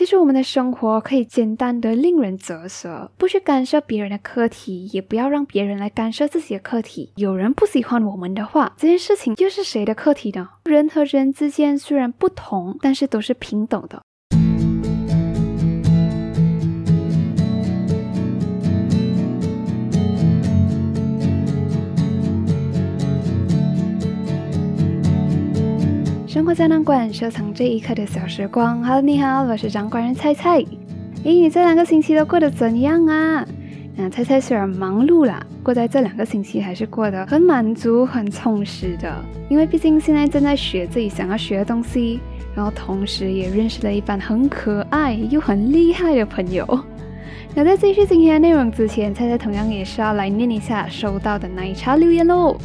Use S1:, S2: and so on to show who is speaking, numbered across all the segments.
S1: 其实我们的生活可以简单的令人啧舌，不去干涉别人的课题，也不要让别人来干涉自己的课题。有人不喜欢我们的话，这件事情又是谁的课题呢？人和人之间虽然不同，但是都是平等的。生活胶囊馆，收藏这一刻的小时光。Hello，你好，我是掌管人菜菜。咦，你这两个星期都过得怎样啊？那菜菜虽然忙碌啦，过在这两个星期还是过得很满足、很充实的。因为毕竟现在正在学自己想要学的东西，然后同时也认识了一班很可爱又很厉害的朋友。那在继续今天的内容之前，菜菜同样也是要来念一下收到的奶茶留言喽。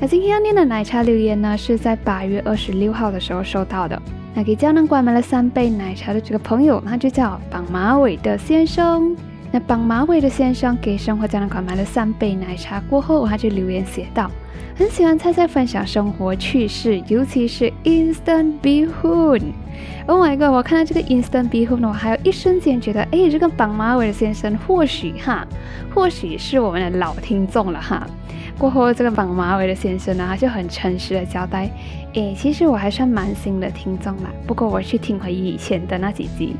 S1: 那今天要念的奶茶留言呢，是在八月二十六号的时候收到的。那给胶囊灌满了三杯奶茶的这个朋友，他就叫绑马尾的先生。那绑马尾的先生给生活胶囊馆买了三杯奶茶过后，他就留言写道：很喜欢菜菜分享生活趣事，尤其是 Instant Bihun。Oh my god！我看到这个 Instant Bihun，我还有一瞬间觉得，哎，这个绑马尾的先生或许哈，或许是我们的老听众了哈。过后，这个绑马尾的先生呢，他就很诚实的交代，诶，其实我还算蛮新的听众啦。不过我去听回以前的那几集。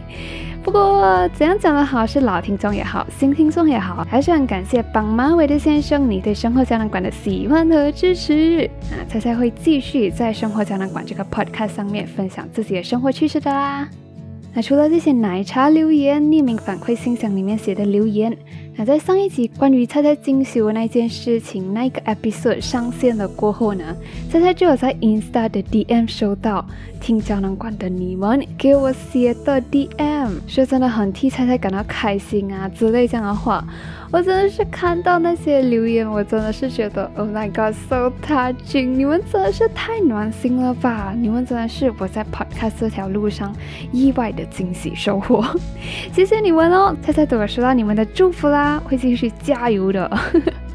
S1: 不过怎样讲的好，是老听众也好，新听众也好，还是很感谢绑马尾的先生你对生活胶囊馆的喜欢和支持。那猜猜会继续在生活胶囊馆这个 podcast 上面分享自己的生活趣事的啦。那除了这些奶茶留言、匿名反馈信箱里面写的留言。那在上一集关于菜菜进修那件事情那一个 episode 上线了过后呢，菜菜就有在 Insta 的 DM 收到听胶囊馆的你们给我写的 DM，说真的很替菜菜感到开心啊之类这样的话。我真的是看到那些留言，我真的是觉得 Oh my God，so touching！你们真的是太暖心了吧！你们真的是我在 podcast 这条路上意外的惊喜收获，谢谢你们哦！菜菜都有收到你们的祝福啦，会继续加油的。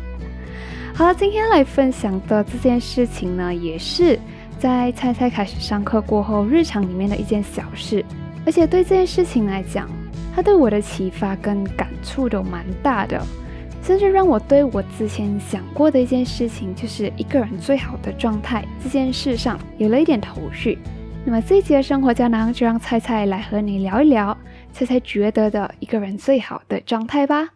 S1: 好了，今天来分享的这件事情呢，也是在菜菜开始上课过后日常里面的一件小事，而且对这件事情来讲。他对我的启发跟感触都蛮大的，甚至让我对我之前想过的一件事情，就是一个人最好的状态这件事上有了一点头绪。那么这一集的生活胶囊就让菜菜来和你聊一聊，菜菜觉得的一个人最好的状态吧。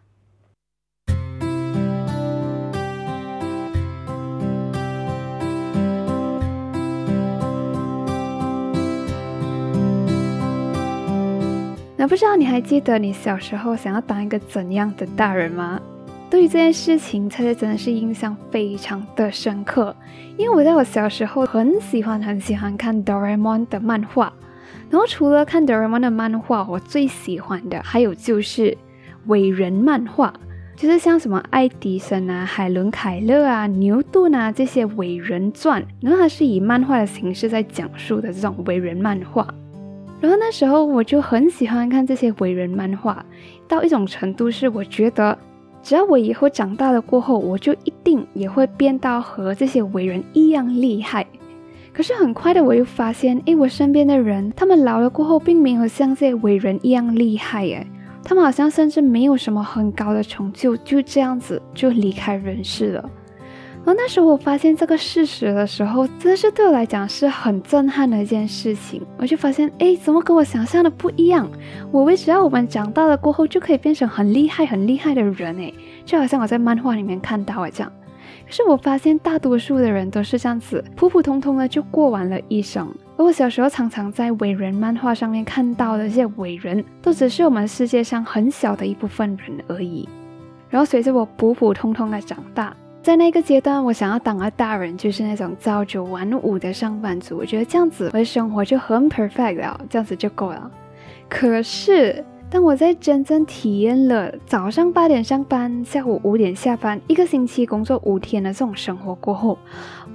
S1: 那不知道你还记得你小时候想要当一个怎样的大人吗？对于这件事情，猜猜真的是印象非常的深刻。因为我在我小时候很喜欢很喜欢看哆啦 A 梦的漫画，然后除了看哆啦 A 梦的漫画，我最喜欢的还有就是伟人漫画，就是像什么爱迪生啊、海伦凯勒啊、牛顿啊这些伟人传，然后它是以漫画的形式在讲述的这种伟人漫画。然后那时候我就很喜欢看这些伟人漫画，到一种程度是我觉得，只要我以后长大了过后，我就一定也会变到和这些伟人一样厉害。可是很快的我又发现，诶，我身边的人，他们老了过后，并没有像这些伟人一样厉害，诶，他们好像甚至没有什么很高的成就，就这样子就离开人世了。然后那时候我发现这个事实的时候，真的是对我来讲是很震撼的一件事情。我就发现，哎，怎么跟我想象的不一样？我以为只要我们长大了过后就可以变成很厉害、很厉害的人，哎，就好像我在漫画里面看到的这样。可是我发现大多数的人都是这样子，普普通通的就过完了一生。而我小时候常常在伟人漫画上面看到的这些伟人，都只是我们世界上很小的一部分人而已。然后随着我普普通通的长大。在那个阶段，我想要当个大人，就是那种朝九晚五的上班族。我觉得这样子我的生活就很 perfect 了，这样子就够了。可是，当我在真正体验了早上八点上班，下午五点下班，一个星期工作五天的这种生活过后，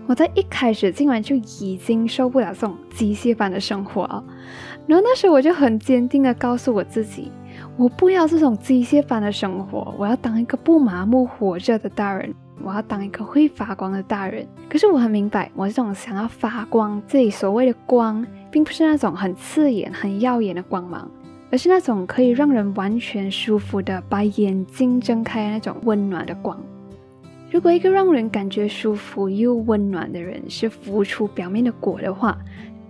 S1: 我在一开始竟然就已经受不了这种机械般的生活了。然后那时候我就很坚定的告诉我自己，我不要这种机械般的生活，我要当一个不麻木活着的大人。我要当一个会发光的大人，可是我很明白，我这种想要发光，这里所谓的光，并不是那种很刺眼、很耀眼的光芒，而是那种可以让人完全舒服的把眼睛睁开的那种温暖的光。如果一个让人感觉舒服又温暖的人是浮出表面的果的话，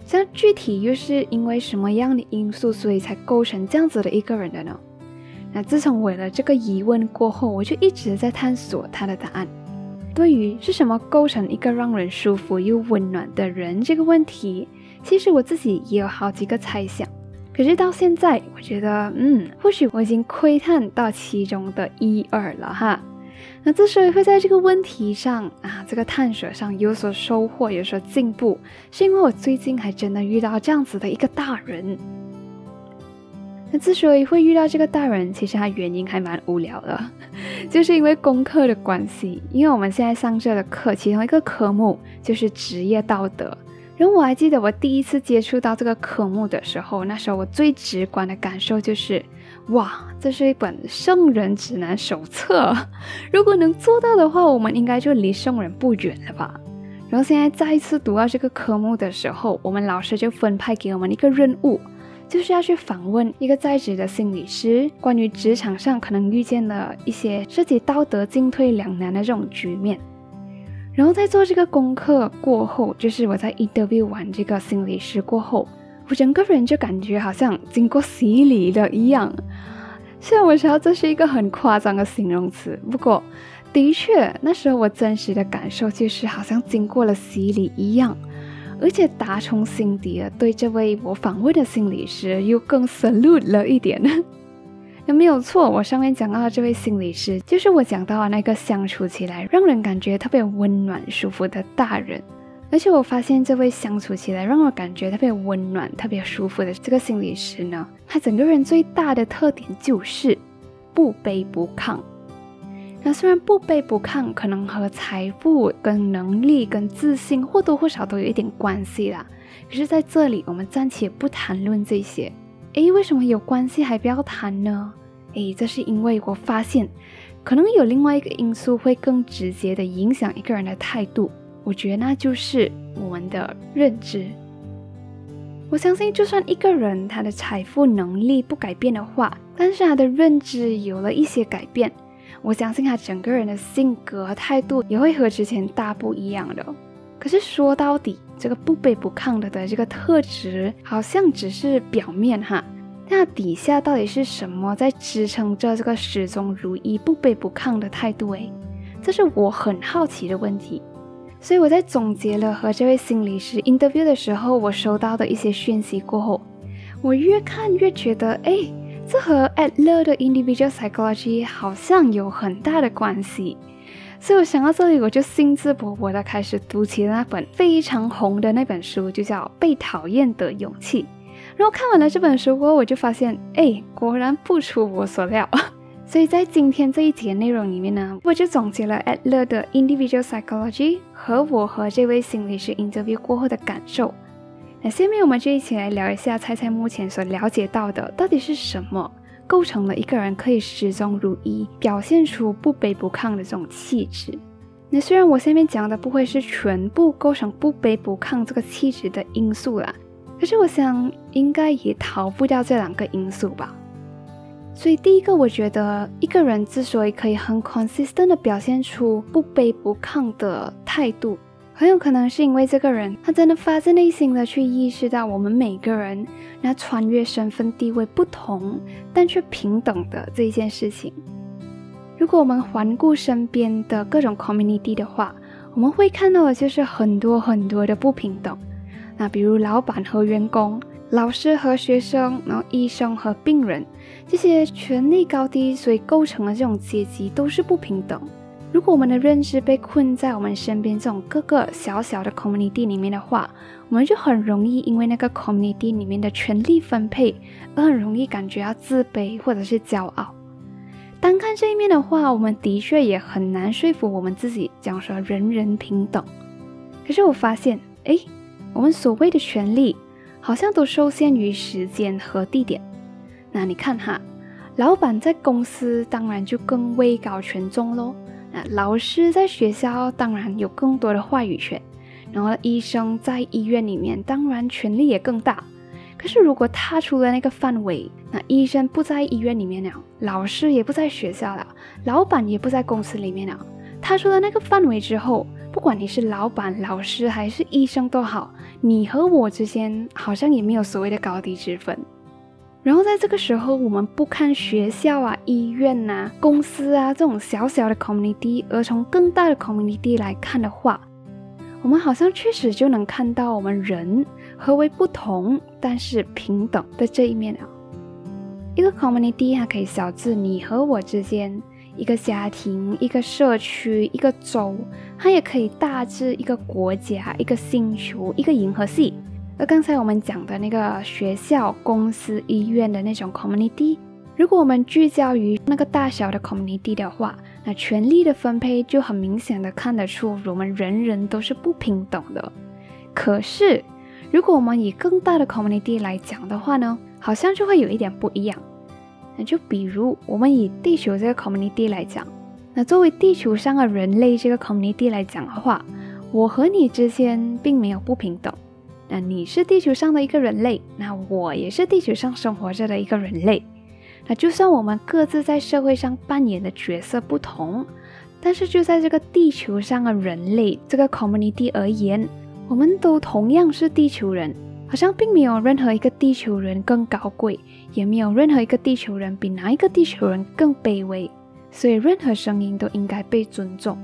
S1: 这样具体又是因为什么样的因素，所以才构成这样子的一个人的呢？那自从有了这个疑问过后，我就一直在探索他的答案。对于是什么构成一个让人舒服又温暖的人这个问题，其实我自己也有好几个猜想。可是到现在，我觉得，嗯，或许我已经窥探到其中的一二了哈。那之所以会在这个问题上啊，这个探索上有所收获、有所进步，是因为我最近还真的遇到这样子的一个大人。那之所以会遇到这个大人，其实他原因还蛮无聊的，就是因为功课的关系。因为我们现在上这的课，其中一个科目就是职业道德。然后我还记得我第一次接触到这个科目的时候，那时候我最直观的感受就是，哇，这是一本圣人指南手册。如果能做到的话，我们应该就离圣人不远了吧。然后现在再一次读到这个科目的时候，我们老师就分派给我们一个任务。就是要去访问一个在职的心理师，关于职场上可能遇见的一些涉及道德进退两难的这种局面。然后在做这个功课过后，就是我在 interview 完这个心理师过后，我整个人就感觉好像经过洗礼了一样。虽然我知道这是一个很夸张的形容词，不过的确那时候我真实的感受就是好像经过了洗礼一样。而且打从心底的对这位我访问的心理师又更 salute 了一点。有没有错，我上面讲到的这位心理师，就是我讲到的那个相处起来让人感觉特别温暖、舒服的大人。而且我发现这位相处起来让我感觉特别温暖、特别舒服的这个心理师呢，他整个人最大的特点就是不卑不亢。那虽然不卑不亢，可能和财富、跟能力、跟自信或多或少都有一点关系啦。可是在这里，我们暂且不谈论这些。诶，为什么有关系还不要谈呢？诶，这是因为我发现，可能有另外一个因素会更直接的影响一个人的态度。我觉得那就是我们的认知。我相信，就算一个人他的财富能力不改变的话，但是他的认知有了一些改变。我相信他整个人的性格和态度也会和之前大不一样的。可是说到底，这个不卑不亢的的这个特质好像只是表面哈，那底下到底是什么在支撑着这个始终如一、不卑不亢的态度？诶，这是我很好奇的问题。所以我在总结了和这位心理师 interview 的时候，我收到的一些讯息过后，我越看越觉得，哎。这和 Adler 的 Individual Psychology 好像有很大的关系，所以我想到这里，我就兴致勃勃地开始读起了那本非常红的那本书，就叫《被讨厌的勇气》。然后看完了这本书过后，我就发现，哎，果然不出我所料。所以在今天这一节内容里面呢，我就总结了 Adler 的 Individual Psychology 和我和这位心理师 interview 过后的感受。那下面我们就一起来聊一下，猜猜目前所了解到的到底是什么构成了一个人可以始终如一，表现出不卑不亢的这种气质。那虽然我下面讲的不会是全部构成不卑不亢这个气质的因素啦，可是我想应该也逃不掉这两个因素吧。所以第一个，我觉得一个人之所以可以很 consistent 的表现出不卑不亢的态度。很有可能是因为这个人，他真的发自内心的去意识到我们每个人那穿越身份地位不同，但却平等的这一件事情。如果我们环顾身边的各种 community 的话，我们会看到的就是很多很多的不平等。那比如老板和员工、老师和学生，然后医生和病人，这些权力高低所以构成的这种阶级都是不平等。如果我们的认知被困在我们身边这种各个小小的 community 里面的话，我们就很容易因为那个 community 里面的权力分配而很容易感觉到自卑或者是骄傲。单看这一面的话，我们的确也很难说服我们自己讲说人人平等。可是我发现，哎，我们所谓的权利好像都受限于时间和地点。那你看哈，老板在公司当然就更位高权重喽。那老师在学校当然有更多的话语权，然后医生在医院里面当然权力也更大。可是如果踏出了那个范围，那医生不在医院里面了，老师也不在学校了，老板也不在公司里面了。踏出了那个范围之后，不管你是老板、老师还是医生都好，你和我之间好像也没有所谓的高低之分。然后在这个时候，我们不看学校啊、医院呐、公司啊这种小小的 community，而从更大的 community 来看的话，我们好像确实就能看到我们人。何为不同但是平等的这一面啊？一个 community 它可以小至你和我之间，一个家庭、一个社区、一个州，它也可以大至一个国家、一个星球、一个银河系。而刚才我们讲的那个学校、公司、医院的那种 community，如果我们聚焦于那个大小的 community 的话，那权力的分配就很明显的看得出，我们人人都是不平等的。可是。如果我们以更大的 community 来讲的话呢，好像就会有一点不一样。那就比如我们以地球这个 community 来讲，那作为地球上的人类这个 community 来讲的话，我和你之间并没有不平等。那你是地球上的一个人类，那我也是地球上生活着的一个人类。那就算我们各自在社会上扮演的角色不同，但是就在这个地球上的人类这个 community 而言。我们都同样是地球人，好像并没有任何一个地球人更高贵，也没有任何一个地球人比哪一个地球人更卑微，所以任何声音都应该被尊重。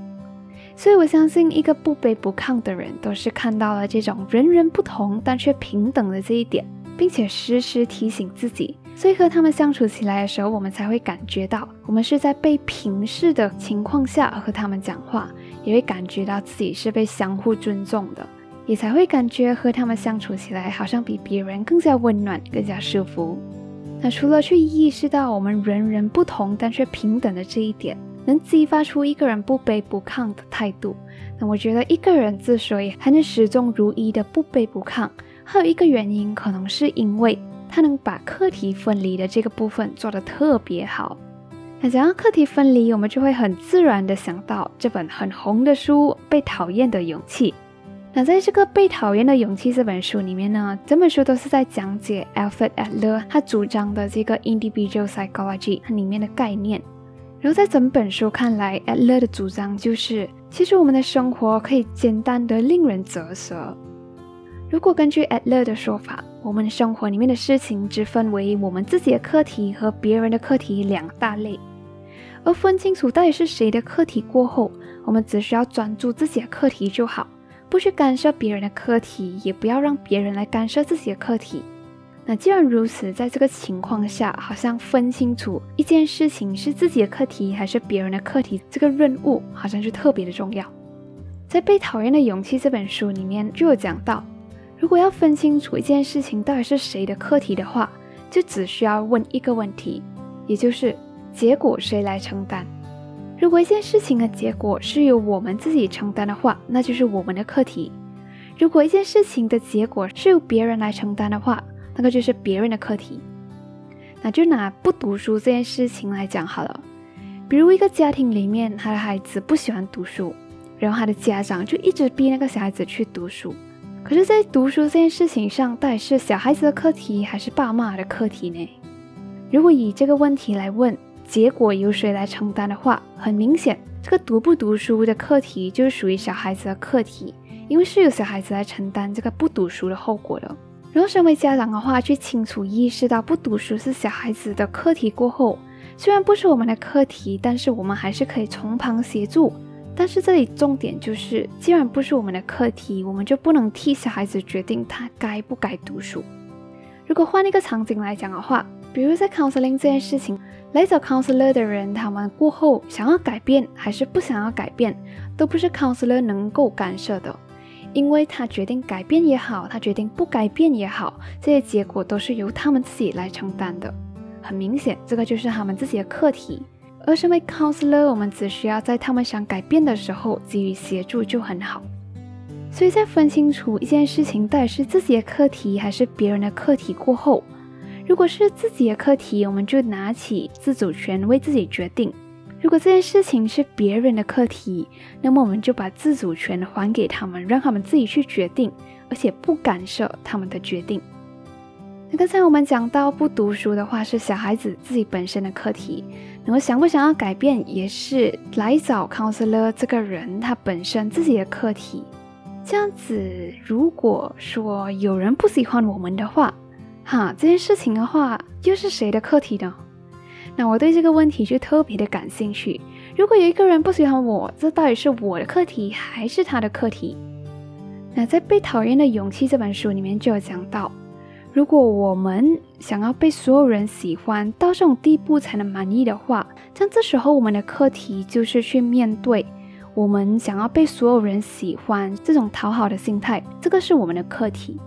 S1: 所以我相信，一个不卑不亢的人，都是看到了这种人人不同但却平等的这一点，并且时时提醒自己。所以和他们相处起来的时候，我们才会感觉到，我们是在被平视的情况下和他们讲话，也会感觉到自己是被相互尊重的。也才会感觉和他们相处起来，好像比别人更加温暖、更加舒服。那除了去意识到我们人人不同但却平等的这一点，能激发出一个人不卑不亢的态度，那我觉得一个人之所以还能始终如一的不卑不亢，还有一个原因，可能是因为他能把课题分离的这个部分做得特别好。那讲到课题分离，我们就会很自然的想到这本很红的书《被讨厌的勇气》。那在这个被讨厌的勇气这本书里面呢，整本书都是在讲解 Alfred Adler 他主张的这个 individual psychology 它里面的概念。然后在整本书看来，Adler 的主张就是，其实我们的生活可以简单的令人啧舌。如果根据 Adler 的说法，我们生活里面的事情只分为我们自己的课题和别人的课题两大类，而分清楚到底是谁的课题过后，我们只需要专注自己的课题就好。不去干涉别人的课题，也不要让别人来干涉自己的课题。那既然如此，在这个情况下，好像分清楚一件事情是自己的课题还是别人的课题，这个任务好像就特别的重要。在《被讨厌的勇气》这本书里面就有讲到，如果要分清楚一件事情到底是谁的课题的话，就只需要问一个问题，也就是结果谁来承担。如果一件事情的结果是由我们自己承担的话，那就是我们的课题；如果一件事情的结果是由别人来承担的话，那个就是别人的课题。那就拿不读书这件事情来讲好了。比如一个家庭里面，他的孩子不喜欢读书，然后他的家长就一直逼那个小孩子去读书。可是，在读书这件事情上，到底是小孩子的课题还是爸妈的课题呢？如果以这个问题来问。结果由谁来承担的话，很明显，这个读不读书的课题就是属于小孩子的课题，因为是由小孩子来承担这个不读书的后果的。然后，身为家长的话，去清楚意识到不读书是小孩子的课题过后，虽然不是我们的课题，但是我们还是可以从旁协助。但是这里重点就是，既然不是我们的课题，我们就不能替小孩子决定他该不该读书。如果换一个场景来讲的话，比如在 counseling 这件事情。来找 counselor 的人，他们过后想要改变还是不想要改变，都不是 counselor 能够干涉的，因为他决定改变也好，他决定不改变也好，这些结果都是由他们自己来承担的。很明显，这个就是他们自己的课题。而身为 counselor，我们只需要在他们想改变的时候给予协助就很好。所以在分清楚一件事情到底是自己的课题还是别人的课题过后，如果是自己的课题，我们就拿起自主权为自己决定；如果这件事情是别人的课题，那么我们就把自主权还给他们，让他们自己去决定，而且不干涉他们的决定。那刚才我们讲到不读书的话是小孩子自己本身的课题，那么想不想要改变也是来找 counselor 这个人他本身自己的课题。这样子，如果说有人不喜欢我们的话，哈，这件事情的话又是谁的课题呢？那我对这个问题就特别的感兴趣。如果有一个人不喜欢我，这到底是我的课题还是他的课题？那在《被讨厌的勇气》这本书里面就有讲到。如果我们想要被所有人喜欢到这种地步才能满意的话，像这时候我们的课题就是去面对我们想要被所有人喜欢这种讨好的心态，这个是我们的课题。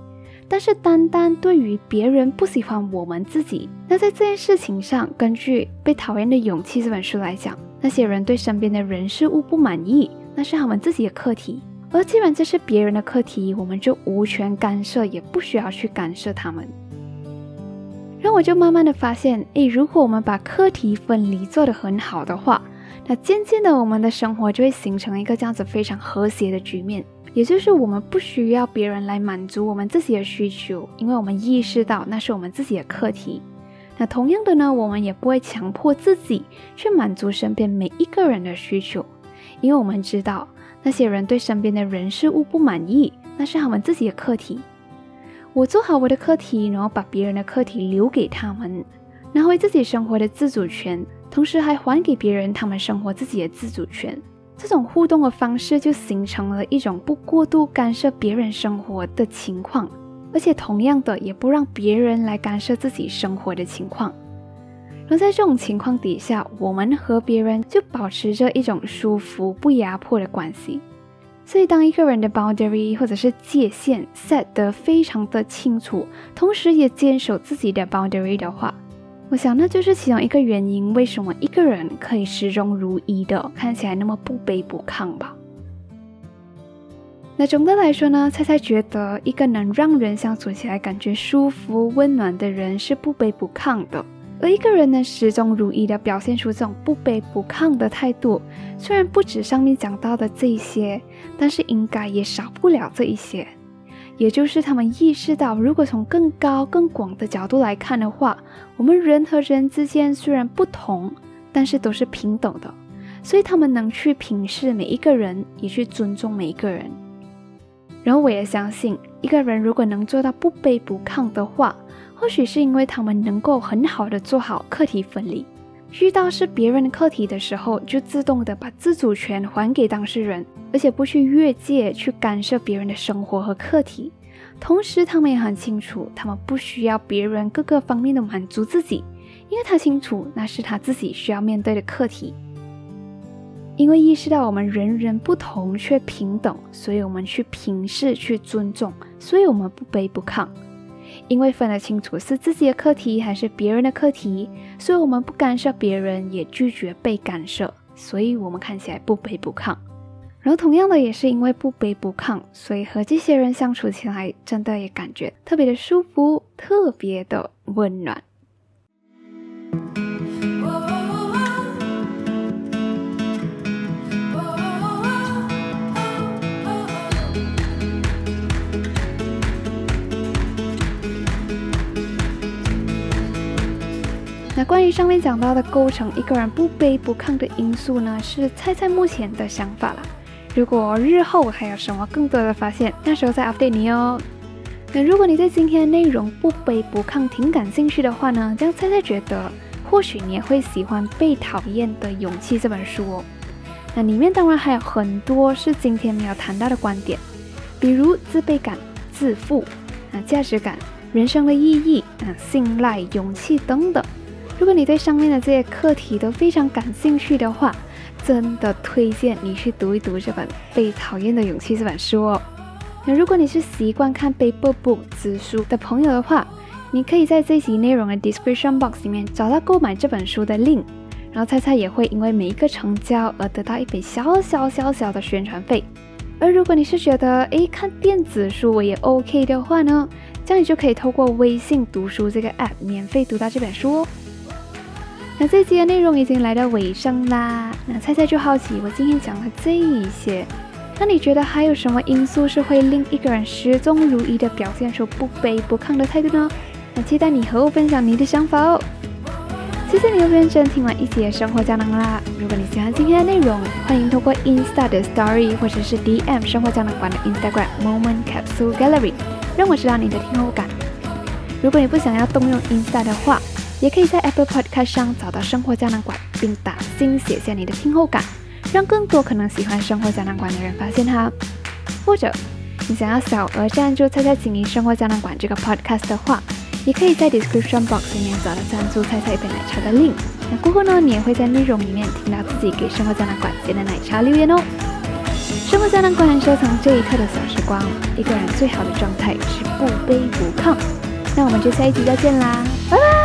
S1: 但是单单对于别人不喜欢我们自己，那在这件事情上，根据《被讨厌的勇气》这本书来讲，那些人对身边的人事物不满意，那是他们自己的课题。而既然这是别人的课题，我们就无权干涉，也不需要去干涉他们。然后我就慢慢的发现，诶，如果我们把课题分离做得很好的话，那渐渐的我们的生活就会形成一个这样子非常和谐的局面。也就是我们不需要别人来满足我们自己的需求，因为我们意识到那是我们自己的课题。那同样的呢，我们也不会强迫自己去满足身边每一个人的需求，因为我们知道。那些人对身边的人事物不满意，那是他们自己的课题。我做好我的课题，然后把别人的课题留给他们，拿回自己生活的自主权，同时还还给别人他们生活自己的自主权。这种互动的方式就形成了一种不过度干涉别人生活的情况，而且同样的也不让别人来干涉自己生活的情况。而在这种情况底下，我们和别人就保持着一种舒服、不压迫的关系。所以，当一个人的 boundary 或者是界限 set 得非常的清楚，同时也坚守自己的 boundary 的话，我想那就是其中一个原因，为什么一个人可以始终如一的看起来那么不卑不亢吧。那总的来说呢，菜菜觉得一个能让人相处起来感觉舒服、温暖的人是不卑不亢的。而一个人能始终如一的表现出这种不卑不亢的态度，虽然不止上面讲到的这一些，但是应该也少不了这一些。也就是他们意识到，如果从更高更广的角度来看的话，我们人和人之间虽然不同，但是都是平等的。所以他们能去平视每一个人，也去尊重每一个人。然后我也相信，一个人如果能做到不卑不亢的话，或许是因为他们能够很好的做好课题分离，遇到是别人的课题的时候，就自动的把自主权还给当事人，而且不去越界去干涉别人的生活和课题。同时，他们也很清楚，他们不需要别人各个方面的满足自己，因为他清楚那是他自己需要面对的课题。因为意识到我们人人不同却平等，所以我们去平视、去尊重，所以我们不卑不亢。因为分得清楚是自己的课题还是别人的课题，所以我们不干涉别人，也拒绝被干涉，所以我们看起来不卑不亢。然后同样的，也是因为不卑不亢，所以和这些人相处起来，真的也感觉特别的舒服，特别的温暖。关于上面讲到的构成一个人不卑不亢的因素呢，是菜菜目前的想法啦。如果日后还有什么更多的发现，那时候再 update 你哦。那如果你对今天的内容不卑不亢挺感兴趣的话呢，这样菜菜觉得或许你也会喜欢《被讨厌的勇气》这本书哦。那里面当然还有很多是今天没有谈到的观点，比如自卑感、自负啊、价值感、人生的意义啊、信赖、勇气等等。如果你对上面的这些课题都非常感兴趣的话，真的推荐你去读一读这本《被讨厌的勇气》这本书哦。那如果你是习惯看 paper book 纸书的朋友的话，你可以在这集内容的 description box 里面找到购买这本书的 link，然后猜猜也会因为每一个成交而得到一笔小小小小的宣传费。而如果你是觉得诶看电子书我也 OK 的话呢，这样你就可以透过微信读书这个 app 免费读到这本书哦。那这期的内容已经来到尾声啦。那猜猜就好奇，我今天讲了这一些，那你觉得还有什么因素是会令一个人始终如一的表现出不卑不亢的态度呢？那期待你和我分享你的想法哦。谢谢你又认真听完一节生活胶囊啦！如果你喜欢今天的内容，欢迎通过 Insta 的 Story 或者是 DM 生活胶囊馆的 Instagram Moment Capsule Gallery 让我知道你的听后感。如果你不想要动用 Insta 的话，也可以在 Apple Podcast 上找到生活胶囊馆，并打星写下你的听后感，让更多可能喜欢生活胶囊馆的人发现它。或者你想要小额赞助菜菜经营生活胶囊馆这个 Podcast 的话，也可以在 description box 里面找到赞助菜菜一杯奶茶的 link。那过后呢，你也会在内容里面听到自己给生活胶囊馆写的奶茶留言哦。生活胶囊馆收藏这一刻的小时光，一个人最好的状态是不卑不亢。那我们就下一集再见啦，拜拜。